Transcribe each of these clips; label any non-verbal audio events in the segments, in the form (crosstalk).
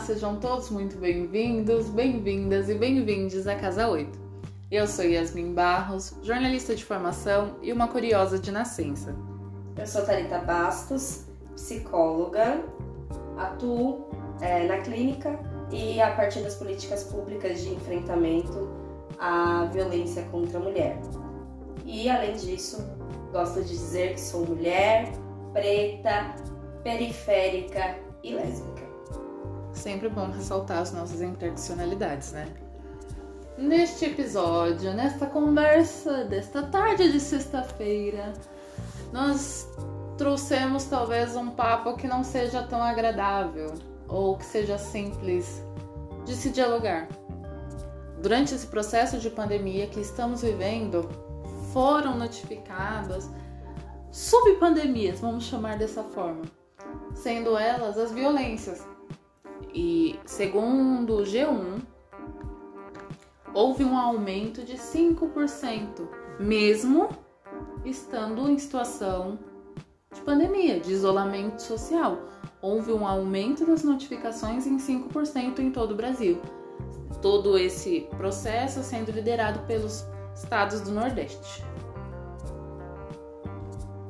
Sejam todos muito bem-vindos, bem-vindas e bem-vindos à Casa 8. Eu sou Yasmin Barros, jornalista de formação e uma curiosa de nascença. Eu sou Tarita Bastos, psicóloga, atuo é, na clínica e a partir das políticas públicas de enfrentamento à violência contra a mulher. E além disso, gosto de dizer que sou mulher, preta, periférica e lésbica. Sempre bom ressaltar as nossas interseccionalidades, né? Neste episódio, nesta conversa desta tarde de sexta-feira, nós trouxemos talvez um papo que não seja tão agradável ou que seja simples de se dialogar. Durante esse processo de pandemia que estamos vivendo, foram notificadas subpandemias, vamos chamar dessa forma, sendo elas as violências. E segundo o G1, houve um aumento de 5%, mesmo estando em situação de pandemia, de isolamento social. Houve um aumento das notificações em 5% em todo o Brasil. Todo esse processo sendo liderado pelos estados do Nordeste.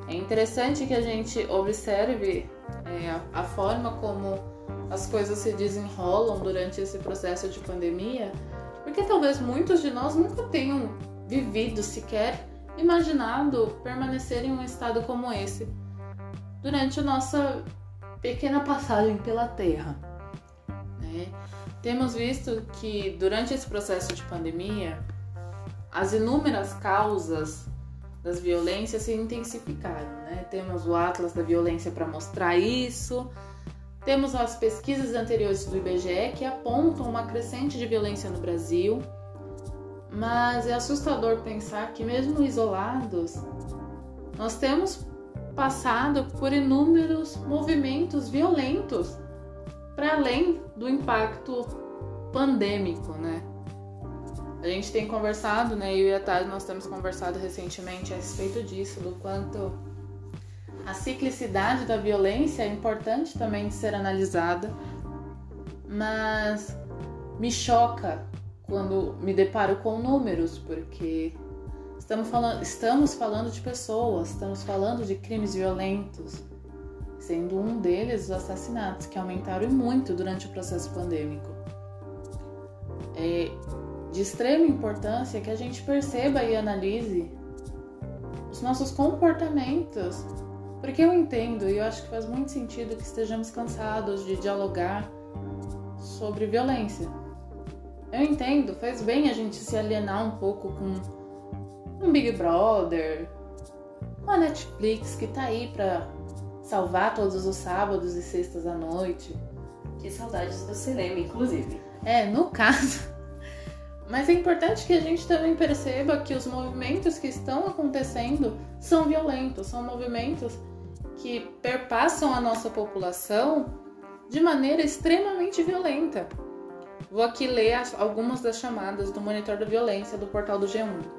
É interessante que a gente observe é, a, a forma como as coisas se desenrolam durante esse processo de pandemia, porque talvez muitos de nós nunca tenham vivido sequer imaginado permanecer em um estado como esse durante a nossa pequena passagem pela Terra. Né? Temos visto que durante esse processo de pandemia, as inúmeras causas das violências se intensificaram. Né? Temos o Atlas da Violência para mostrar isso, temos as pesquisas anteriores do IBGE que apontam uma crescente de violência no Brasil, mas é assustador pensar que, mesmo isolados, nós temos passado por inúmeros movimentos violentos para além do impacto pandêmico, né? A gente tem conversado, né? Eu e a Tati, nós temos conversado recentemente a respeito disso, do quanto a ciclicidade da violência é importante também de ser analisada, mas me choca quando me deparo com números, porque estamos falando, estamos falando de pessoas, estamos falando de crimes violentos, sendo um deles os assassinatos, que aumentaram muito durante o processo pandêmico. É, de extrema importância que a gente perceba e analise os nossos comportamentos. Porque eu entendo e eu acho que faz muito sentido que estejamos cansados de dialogar sobre violência. Eu entendo, faz bem a gente se alienar um pouco com um Big Brother, uma Netflix que tá aí pra salvar todos os sábados e sextas à noite. Que saudades do cinema, inclusive. É, no caso. Mas é importante que a gente também perceba que os movimentos que estão acontecendo são violentos, são movimentos que perpassam a nossa população de maneira extremamente violenta. Vou aqui ler algumas das chamadas do Monitor da Violência do portal do G1.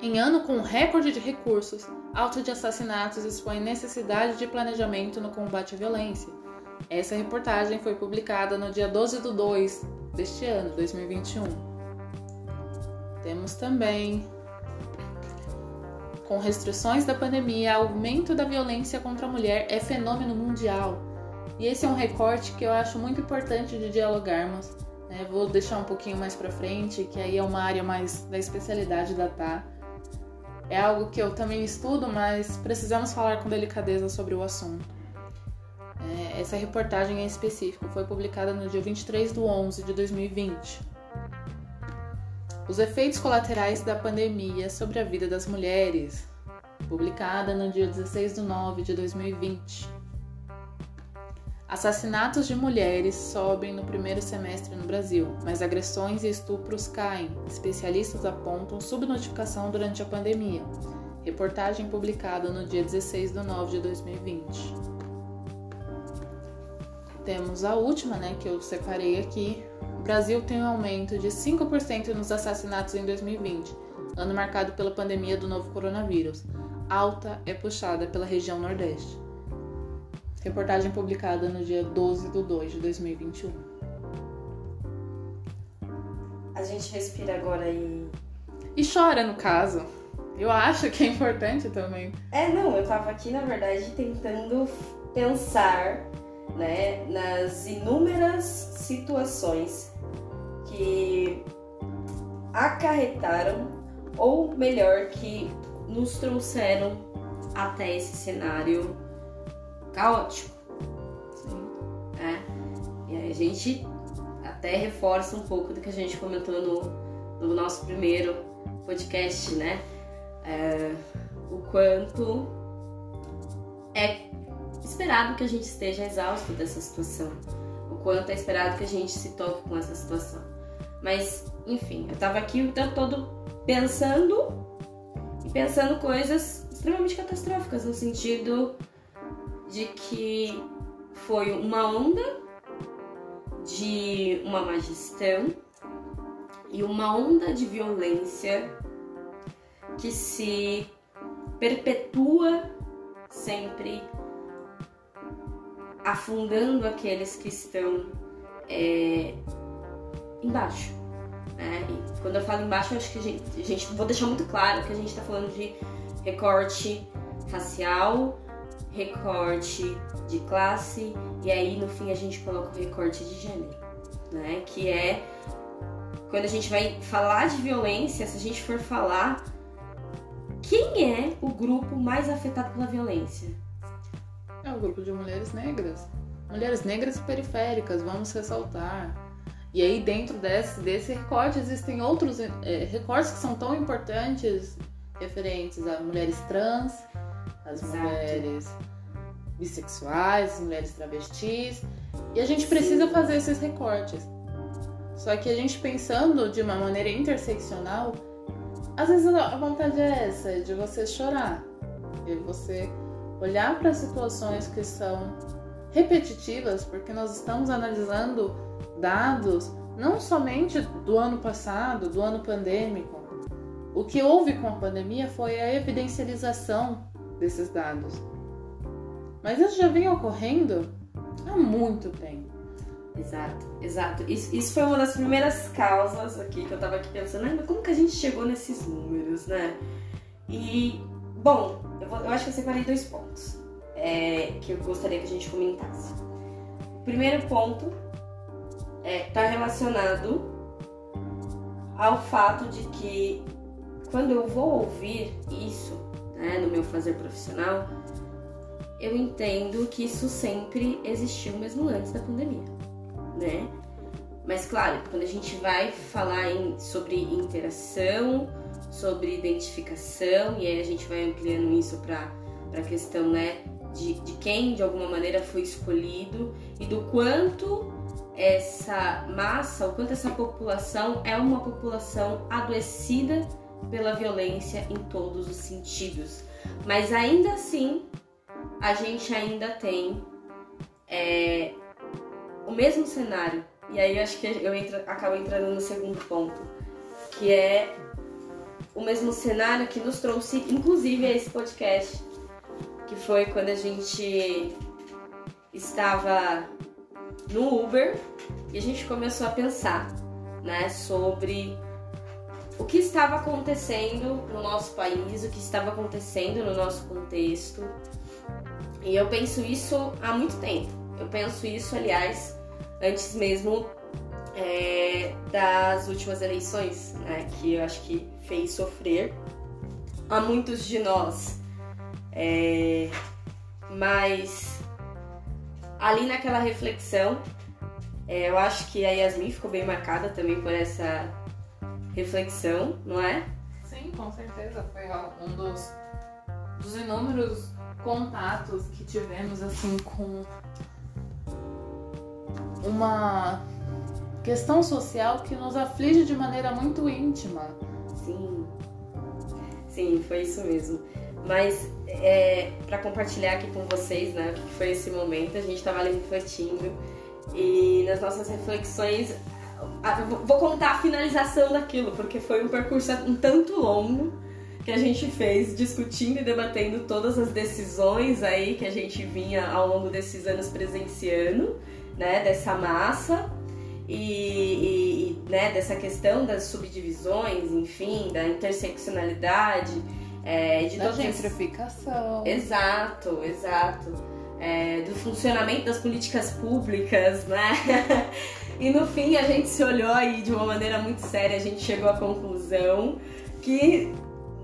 Em ano com recorde de recursos, alta de assassinatos expõe necessidade de planejamento no combate à violência. Essa reportagem foi publicada no dia 12 de 2 deste ano, 2021. Temos também, com restrições da pandemia, aumento da violência contra a mulher é fenômeno mundial. E esse é um recorte que eu acho muito importante de dialogarmos. Né? Vou deixar um pouquinho mais para frente, que aí é uma área mais da especialidade da TA. É algo que eu também estudo, mas precisamos falar com delicadeza sobre o assunto. É, essa reportagem em específico foi publicada no dia 23 de 11 de 2020. Os efeitos colaterais da pandemia sobre a vida das mulheres, publicada no dia 16 de nove de 2020. Assassinatos de mulheres sobem no primeiro semestre no Brasil, mas agressões e estupros caem. Especialistas apontam subnotificação durante a pandemia. Reportagem publicada no dia 16 de nove de 2020. Temos a última, né, que eu separei aqui, o Brasil tem um aumento de 5% nos assassinatos em 2020, ano marcado pela pandemia do novo coronavírus. Alta é puxada pela região Nordeste. Reportagem publicada no dia 12 de 2 de 2021. A gente respira agora e. E chora, no caso. Eu acho que é importante também. É, não, eu tava aqui, na verdade, tentando pensar né, nas inúmeras situações que acarretaram, ou melhor, que nos trouxeram até esse cenário caótico. Sim. É. E aí a gente até reforça um pouco do que a gente comentou no, no nosso primeiro podcast, né? É, o quanto é esperado que a gente esteja exausto dessa situação. O quanto é esperado que a gente se toque com essa situação. Mas, enfim, eu tava aqui o tempo todo pensando e pensando coisas extremamente catastróficas, no sentido de que foi uma onda de uma má gestão e uma onda de violência que se perpetua sempre afundando aqueles que estão é, embaixo. Né? E quando eu falo embaixo, eu acho que a gente, a gente vou deixar muito claro que a gente está falando de recorte racial, recorte de classe e aí no fim a gente coloca o recorte de gênero, né? Que é quando a gente vai falar de violência, se a gente for falar quem é o grupo mais afetado pela violência? É o grupo de mulheres negras. Mulheres negras e periféricas, vamos ressaltar. E aí, dentro desse, desse recorte, existem outros é, recortes que são tão importantes, referentes a mulheres trans, as Exato. mulheres bissexuais, as mulheres travestis. E a gente precisa Sim. fazer esses recortes. Só que a gente pensando de uma maneira interseccional, às vezes a vontade é essa, de você chorar. E você olhar para situações que são repetitivas, porque nós estamos analisando dados não somente do ano passado, do ano pandêmico. O que houve com a pandemia foi a evidencialização desses dados. Mas isso já vem ocorrendo há muito tempo. Exato, exato. Isso, isso foi uma das primeiras causas aqui que eu tava aqui pensando, como que a gente chegou nesses números, né? E, bom, eu, vou, eu acho que eu separei dois pontos é, que eu gostaria que a gente comentasse. Primeiro ponto está é, tá relacionado ao fato de que quando eu vou ouvir isso né, no meu fazer profissional, eu entendo que isso sempre existiu mesmo antes da pandemia, né? Mas claro, quando a gente vai falar em, sobre interação, sobre identificação, e aí a gente vai ampliando isso para a questão né, de, de quem de alguma maneira foi escolhido e do quanto essa massa, o quanto essa população é uma população adoecida pela violência em todos os sentidos. Mas ainda assim, a gente ainda tem é, o mesmo cenário. E aí acho que eu entro, acabo entrando no segundo ponto, que é o mesmo cenário que nos trouxe, inclusive, a esse podcast, que foi quando a gente estava no Uber e a gente começou a pensar, né, sobre o que estava acontecendo no nosso país, o que estava acontecendo no nosso contexto. E eu penso isso há muito tempo. Eu penso isso, aliás, antes mesmo é, das últimas eleições, né, que eu acho que fez sofrer a muitos de nós. É, mas ali naquela reflexão, é, eu acho que a Yasmin ficou bem marcada também por essa reflexão, não é? Sim, com certeza. Foi um dos, dos inúmeros contatos que tivemos assim com uma questão social que nos aflige de maneira muito íntima. Sim, sim, foi isso mesmo. Mas é, para compartilhar aqui com vocês, né, o que foi esse momento, a gente estava ali refletindo. E nas nossas reflexões, vou contar a finalização daquilo, porque foi um percurso um tanto longo que a gente fez discutindo e debatendo todas as decisões aí que a gente vinha ao longo desses anos presenciando, né, dessa massa e, e né, dessa questão das subdivisões, enfim, da interseccionalidade, é, de da gentrificação. Exato, exato. É, do funcionamento das políticas públicas, né? (laughs) e no fim a gente se olhou aí de uma maneira muito séria, a gente chegou à conclusão que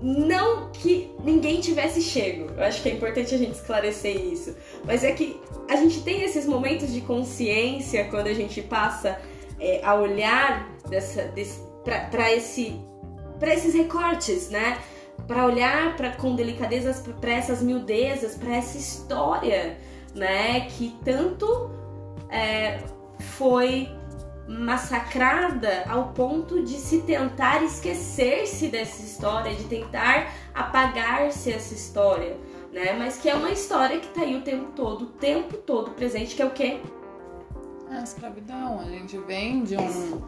não que ninguém tivesse chego. Eu acho que é importante a gente esclarecer isso. Mas é que a gente tem esses momentos de consciência quando a gente passa é, a olhar para esse, esses recortes, né? Para olhar pra, com delicadezas para essas miudezas, para essa história, né? Que tanto é, foi massacrada ao ponto de se tentar esquecer-se dessa história, de tentar apagar-se essa história, né? Mas que é uma história que tá aí o tempo todo, o tempo todo presente, que é o quê? A escravidão. A gente vem de um,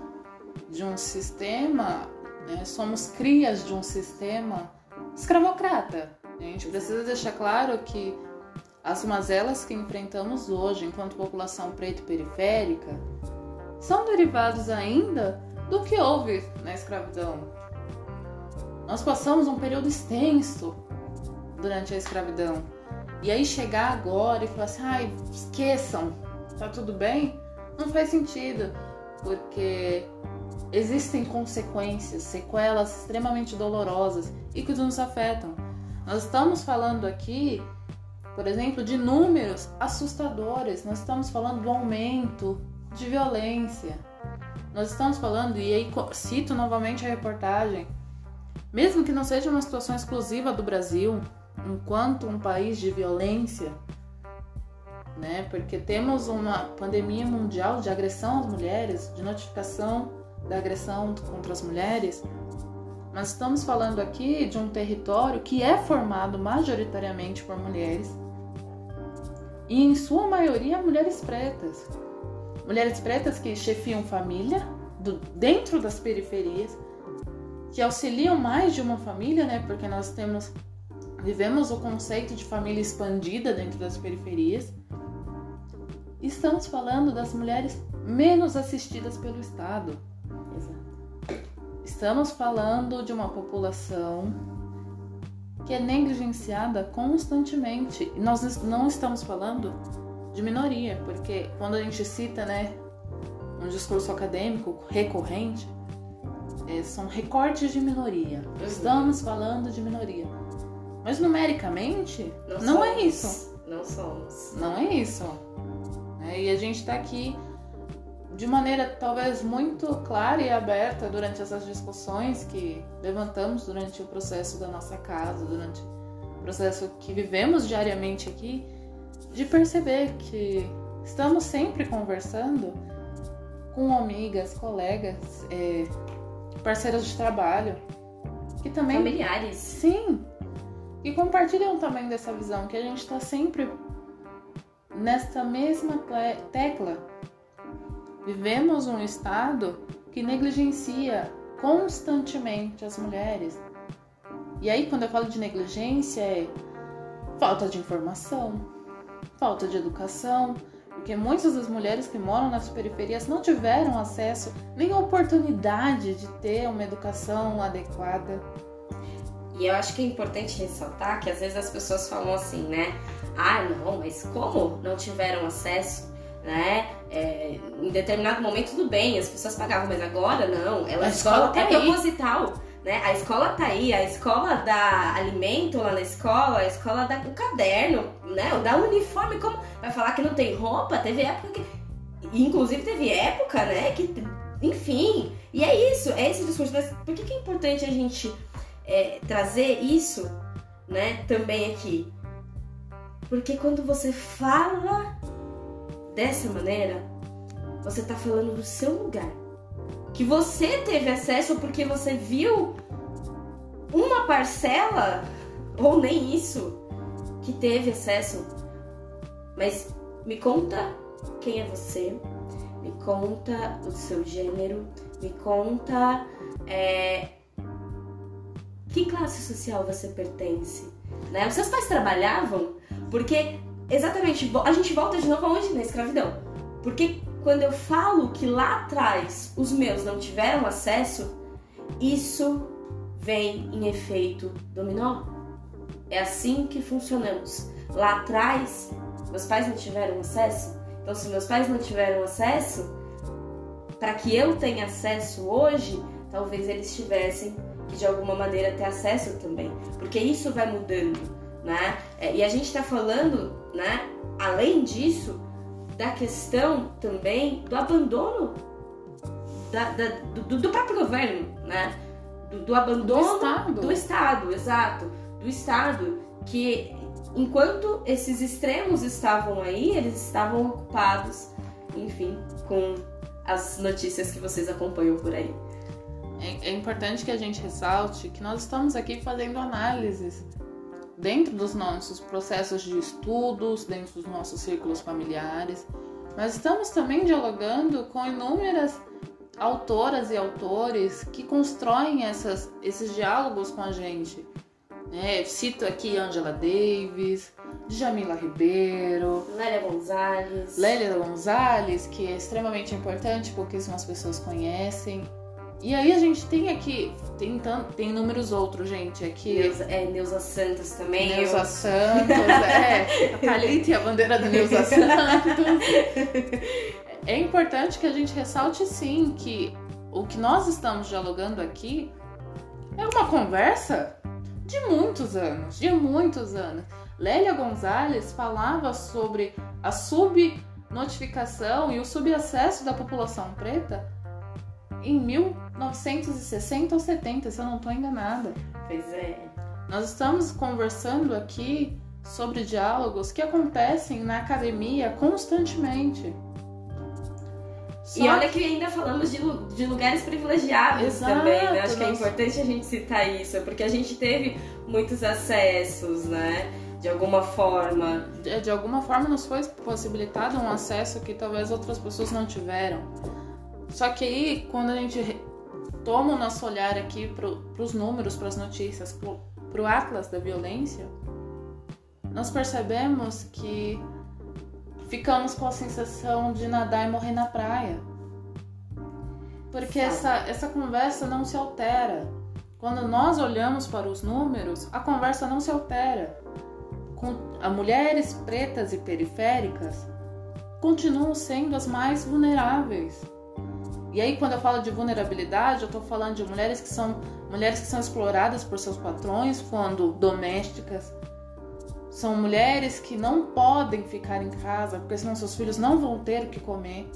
de um sistema, né? somos crias de um sistema escravocrata. A gente precisa deixar claro que as mazelas que enfrentamos hoje enquanto população preta e periférica são derivados ainda do que houve na escravidão. Nós passamos um período extenso durante a escravidão. E aí chegar agora e falar assim, ai, esqueçam, tá tudo bem? Não faz sentido, porque existem consequências, sequelas extremamente dolorosas e que nos afetam. Nós estamos falando aqui, por exemplo, de números assustadores. Nós estamos falando do aumento de violência. Nós estamos falando, e aí cito novamente a reportagem, mesmo que não seja uma situação exclusiva do Brasil, enquanto um país de violência, né? Porque temos uma pandemia mundial de agressão às mulheres, de notificação da agressão contra as mulheres. Mas estamos falando aqui de um território que é formado majoritariamente por mulheres e, em sua maioria, mulheres pretas. Mulheres pretas que chefiam família do, dentro das periferias, que auxiliam mais de uma família, né? Porque nós temos vivemos o conceito de família expandida dentro das periferias. Estamos falando das mulheres menos assistidas pelo Estado. Estamos falando de uma população que é negligenciada constantemente. E nós não estamos falando de minoria, porque quando a gente cita, né, um discurso acadêmico recorrente, é, são recortes de minoria. Uhum. Estamos falando de minoria. Mas numericamente, não, não é isso. Não somos. Não é isso. É, e a gente está aqui de maneira talvez muito clara e aberta durante essas discussões que levantamos durante o processo da nossa casa, durante o processo que vivemos diariamente aqui de perceber que estamos sempre conversando com amigas, colegas, é, parceiros de trabalho, que também. Familiares. Sim. E compartilham também dessa visão, que a gente está sempre nesta mesma tecla. Vivemos um estado que negligencia constantemente as mulheres. E aí, quando eu falo de negligência, é falta de informação, falta de educação, porque muitas das mulheres que moram nas periferias não tiveram acesso nem oportunidade de ter uma educação adequada. E eu acho que é importante ressaltar que às vezes as pessoas falam assim, né? Ah, não, mas como não tiveram acesso, né? É, em determinado momento tudo bem, as pessoas pagavam, mas agora não. Ela, a escola, tá é proposital. Né? A escola tá aí, a escola dá alimento lá na escola, a escola dá o caderno, né? Dá uniforme, como vai falar que não tem roupa? Teve época que inclusive teve época, né, que enfim, e é isso, é esse discurso, mas por que, que é importante a gente é, trazer isso, né, também aqui? Porque quando você fala dessa maneira, você tá falando do seu lugar que você teve acesso porque você viu uma parcela, ou nem isso, que teve acesso. Mas me conta quem é você, me conta o seu gênero, me conta é, Que classe social você pertence? Né? Os seus pais trabalhavam? Porque, exatamente, a gente volta de novo aonde? Na escravidão. Porque quando eu falo que lá atrás os meus não tiveram acesso, isso vem em efeito dominó. É assim que funcionamos. Lá atrás, meus pais não tiveram acesso. Então, se meus pais não tiveram acesso, para que eu tenha acesso hoje, talvez eles tivessem que de alguma maneira ter acesso também, porque isso vai mudando, né? É, e a gente está falando, né? Além disso, da questão também do abandono da, da, do, do, próprio governo, né? Do, do abandono do Estado. do Estado, exato, do Estado, que enquanto esses extremos estavam aí, eles estavam ocupados, enfim, com as notícias que vocês acompanham por aí. É, é importante que a gente ressalte que nós estamos aqui fazendo análises dentro dos nossos processos de estudos, dentro dos nossos círculos familiares, mas estamos também dialogando com inúmeras autoras e autores que constroem essas, esses diálogos com a gente. É, cito aqui Angela Davis, Jamila Ribeiro, Lélia Gonzalez. Lélia Gonzalez, que é extremamente importante porque as pessoas conhecem. E aí a gente tem aqui, tem, tem inúmeros outros, gente. Aqui. Neuza, é, Neuza Santos também. Neuza eu... Santos, (laughs) é. A Thalita e a bandeira da Neuza Santos. É importante que a gente ressalte sim que o que nós estamos dialogando aqui é uma conversa de muitos anos, de muitos anos. Lélia Gonzalez falava sobre a subnotificação e o subacesso da população preta em 1960 ou 70, se eu não estou enganada. Pois é. Nós estamos conversando aqui sobre diálogos que acontecem na academia constantemente. Só e olha que ainda falamos de, de lugares privilegiados Exato, também, né? Acho que é importante a gente citar isso, porque a gente teve muitos acessos, né? De alguma forma. De, de alguma forma nos foi possibilitado um acesso que talvez outras pessoas não tiveram. Só que aí, quando a gente toma o nosso olhar aqui para os números, para as notícias, para o atlas da violência, nós percebemos que ficamos com a sensação de nadar e morrer na praia. Porque essa, essa conversa não se altera. Quando nós olhamos para os números, a conversa não se altera. Com, a mulheres pretas e periféricas continuam sendo as mais vulneráveis. E aí, quando eu falo de vulnerabilidade, eu estou falando de mulheres que são mulheres que são exploradas por seus patrões quando domésticas. São mulheres que não podem ficar em casa porque senão seus filhos não vão ter o que comer.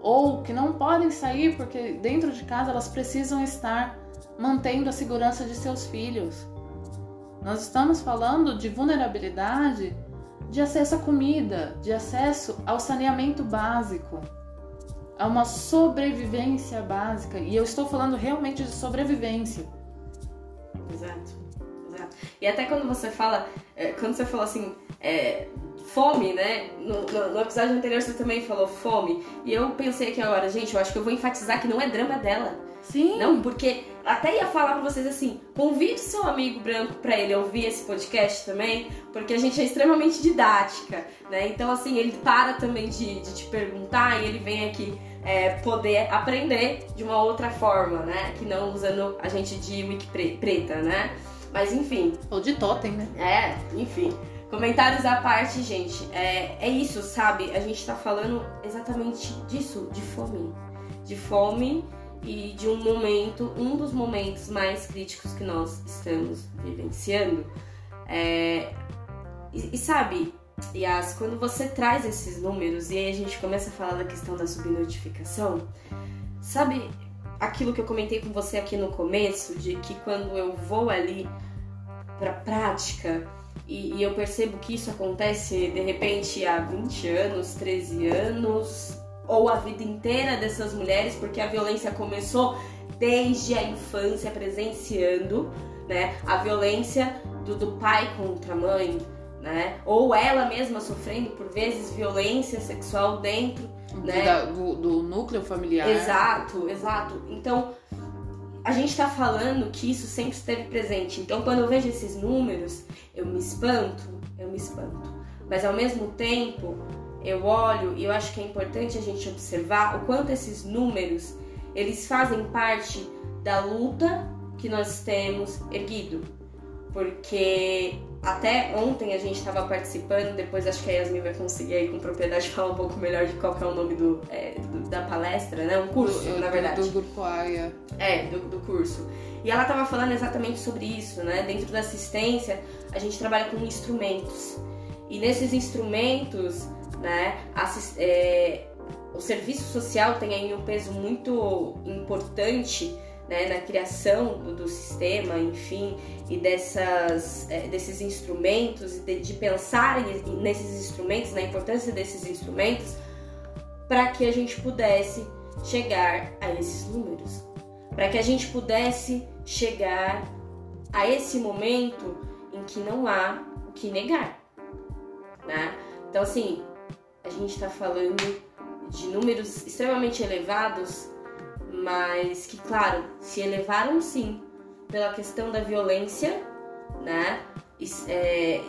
Ou que não podem sair porque dentro de casa elas precisam estar mantendo a segurança de seus filhos. Nós estamos falando de vulnerabilidade de acesso à comida, de acesso ao saneamento básico a uma sobrevivência básica. E eu estou falando realmente de sobrevivência. Exato, exato. E até quando você fala, é, quando você falou assim, é, fome, né? No, no, no, episódio anterior você também falou fome. E eu pensei aqui agora, gente, eu acho que eu vou enfatizar que não é drama dela. Sim. Não, porque até ia falar pra vocês assim: convide seu amigo branco pra ele ouvir esse podcast também, porque a gente é extremamente didática, né? Então, assim, ele para também de, de te perguntar e ele vem aqui é, poder aprender de uma outra forma, né? Que não usando a gente de wiki preta, né? Mas enfim. Ou de totem, né? É, enfim. Comentários à parte, gente. É, é isso, sabe? A gente tá falando exatamente disso, de fome. De fome e de um momento, um dos momentos mais críticos que nós estamos vivenciando. É, e, e, sabe, Yas, quando você traz esses números e aí a gente começa a falar da questão da subnotificação, sabe aquilo que eu comentei com você aqui no começo, de que quando eu vou ali pra prática e, e eu percebo que isso acontece de repente há 20 anos, 13 anos, ou a vida inteira dessas mulheres, porque a violência começou desde a infância presenciando, né? A violência do, do pai contra a mãe, né? Ou ela mesma sofrendo por vezes violência sexual dentro, né? do, do núcleo familiar. Exato, exato. Então a gente está falando que isso sempre esteve presente. Então, quando eu vejo esses números, eu me espanto, eu me espanto. Mas ao mesmo tempo, eu olho e eu acho que é importante a gente observar o quanto esses números eles fazem parte da luta que nós temos erguido. Porque até ontem a gente estava participando, depois acho que a Yasmin vai conseguir aí com propriedade (laughs) falar um pouco melhor de qual é o nome do, é, do, da palestra, né? Um curso, do, na verdade. Do, do grupo AIA. É, do, do curso. E ela estava falando exatamente sobre isso, né? Dentro da assistência, a gente trabalha com instrumentos. E nesses instrumentos, né, assist, é, o serviço social tem aí um peso muito importante né, na criação do, do, sistema, enfim, e dessas, é, desses instrumentos, de, de pensar nesses instrumentos, na importância desses instrumentos, para que a gente pudesse chegar a esses números, para que a gente pudesse chegar a esse momento em que não há o que negar, né? Então, assim, a gente está falando de números extremamente elevados mas que, claro, se elevaram sim pela questão da violência, né? É,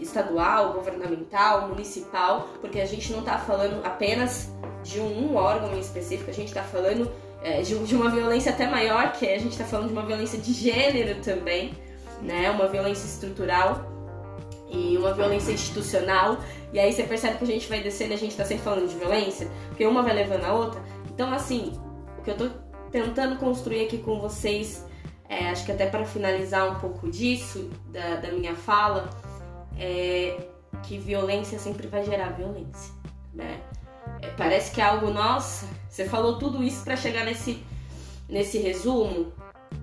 estadual, governamental, municipal, porque a gente não está falando apenas de um órgão em específico, a gente está falando é, de, de, uma violência até maior, que a gente está falando de uma violência de gênero também, né? Uma violência estrutural e uma violência institucional. E aí você percebe que a gente vai descendo, a gente está sempre falando de violência, porque uma vai levando a outra. Então, assim, que eu tô tentando construir aqui com vocês, é, acho que até para finalizar um pouco disso, da, da minha fala, é que violência sempre vai gerar violência, né? É, parece que é algo, nossa, você falou tudo isso para chegar nesse, nesse resumo,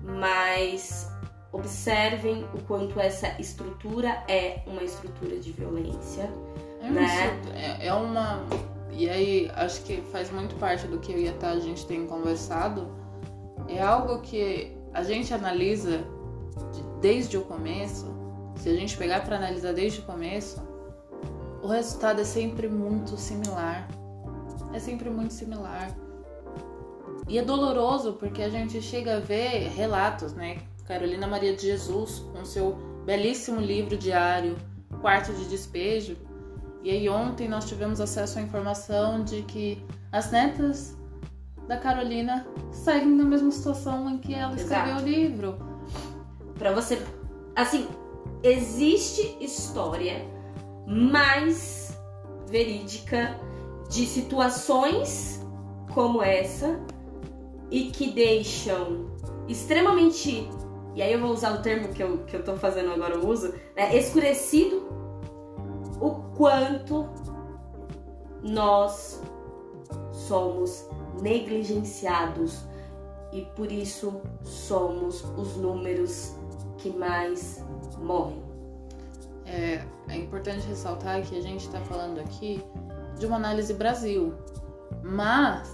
mas observem o quanto essa estrutura é uma estrutura de violência. É, né? é, é uma e aí acho que faz muito parte do que eu e a Tá a gente tem conversado. É algo que a gente analisa desde o começo. Se a gente pegar para analisar desde o começo, o resultado é sempre muito similar. É sempre muito similar. E é doloroso porque a gente chega a ver relatos, né? Carolina Maria de Jesus, com seu belíssimo livro diário, Quarto de Despejo, e aí ontem nós tivemos acesso à informação de que as netas da Carolina seguem na mesma situação em que ela escreveu Exato. o livro. Para você, assim, existe história mais verídica de situações como essa e que deixam extremamente, e aí eu vou usar o termo que eu, que eu tô fazendo agora o uso, né, escurecido o quanto nós somos negligenciados. E por isso somos os números que mais morrem. É, é importante ressaltar que a gente está falando aqui de uma análise Brasil, mas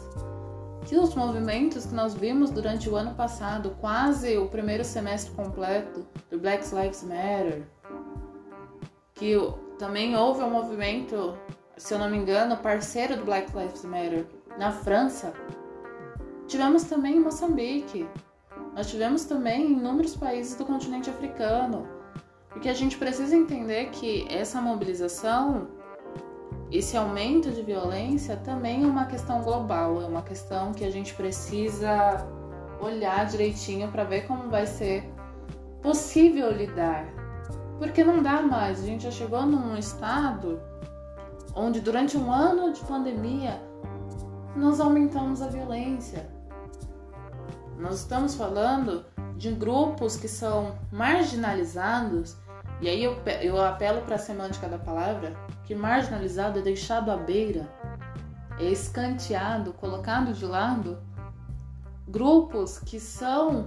que os movimentos que nós vimos durante o ano passado, quase o primeiro semestre completo do Black Lives Matter, que também houve um movimento, se eu não me engano, parceiro do Black Lives Matter na França. Tivemos também em Moçambique. Nós tivemos também em inúmeros países do continente africano. Porque a gente precisa entender que essa mobilização, esse aumento de violência também é uma questão global, é uma questão que a gente precisa olhar direitinho para ver como vai ser possível lidar porque não dá mais. A gente já chegou num estado onde durante um ano de pandemia nós aumentamos a violência. Nós estamos falando de grupos que são marginalizados, e aí eu, eu apelo para a semântica da palavra, que marginalizado é deixado à beira, é escanteado, colocado de lado. Grupos que são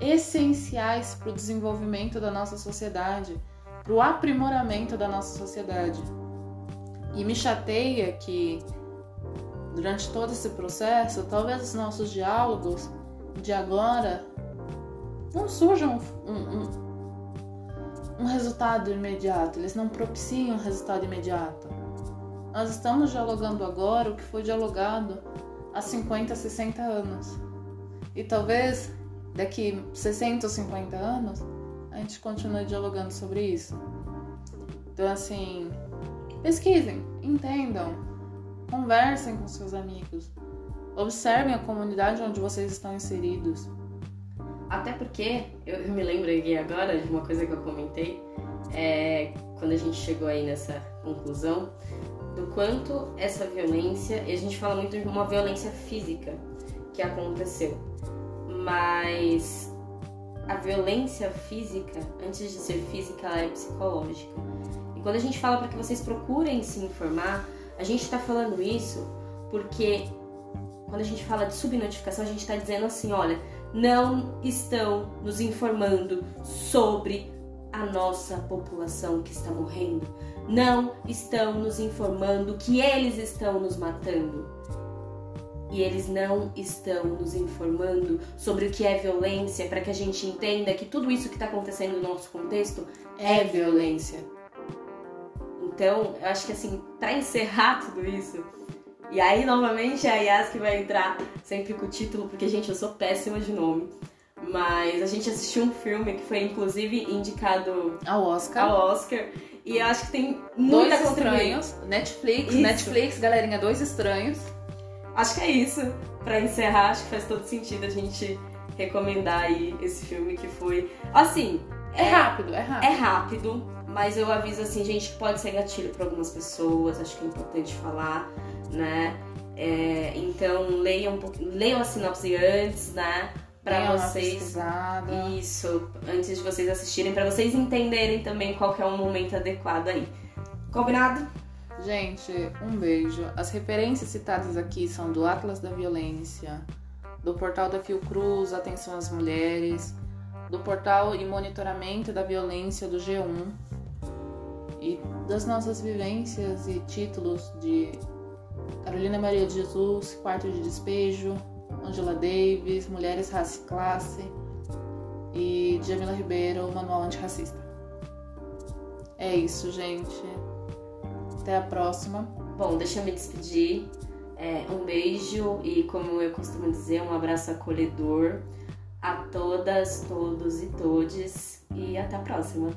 essenciais para o desenvolvimento da nossa sociedade, para o aprimoramento da nossa sociedade. E me chateia que durante todo esse processo, talvez os nossos diálogos de agora não surjam um, um, um resultado imediato, eles não propiciam um resultado imediato. Nós estamos dialogando agora o que foi dialogado há 50, 60 anos. E talvez daqui 60 ou 50 anos, a gente continua dialogando sobre isso. Então, assim, pesquisem, entendam, conversem com seus amigos, observem a comunidade onde vocês estão inseridos. Até porque, eu, eu me lembro aqui agora de uma coisa que eu comentei, é, quando a gente chegou aí nessa conclusão, do quanto essa violência, e a gente fala muito de uma violência física que aconteceu, mas a violência física, antes de ser física, ela é psicológica. E quando a gente fala para que vocês procurem se informar, a gente está falando isso porque quando a gente fala de subnotificação, a gente está dizendo assim: olha, não estão nos informando sobre a nossa população que está morrendo. Não estão nos informando que eles estão nos matando. E eles não estão nos informando sobre o que é violência para que a gente entenda que tudo isso que está acontecendo no nosso contexto é violência. Então, eu acho que assim, para encerrar tudo isso, e aí novamente é a Yas que vai entrar sempre com o título, porque gente, eu sou péssima de nome. Mas a gente assistiu um filme que foi inclusive indicado ao Oscar. Ao Oscar. E eu acho que tem muita Dois estranhos. Netflix, isso. Netflix, galerinha, dois estranhos. Acho que é isso. Para encerrar, acho que faz todo sentido a gente recomendar aí esse filme que foi. Assim. É, é rápido, é rápido. É rápido, mas eu aviso assim, gente, que pode ser gatilho para algumas pessoas, acho que é importante falar, né? É, então leiam um leiam a sinopse antes, né? para vocês isso antes de vocês assistirem para vocês entenderem também qual é o momento adequado aí combinado gente um beijo as referências citadas aqui são do Atlas da Violência do portal da Fiocruz Atenção às Mulheres do portal e monitoramento da violência do G1 e das nossas vivências e títulos de Carolina Maria de Jesus Quarto de Despejo Angela Davis, Mulheres, Raça e Classe e Jamila Ribeiro, Manual Antirracista. É isso, gente. Até a próxima. Bom, deixa eu me despedir. É, um beijo e, como eu costumo dizer, um abraço acolhedor a todas, todos e todes. E até a próxima.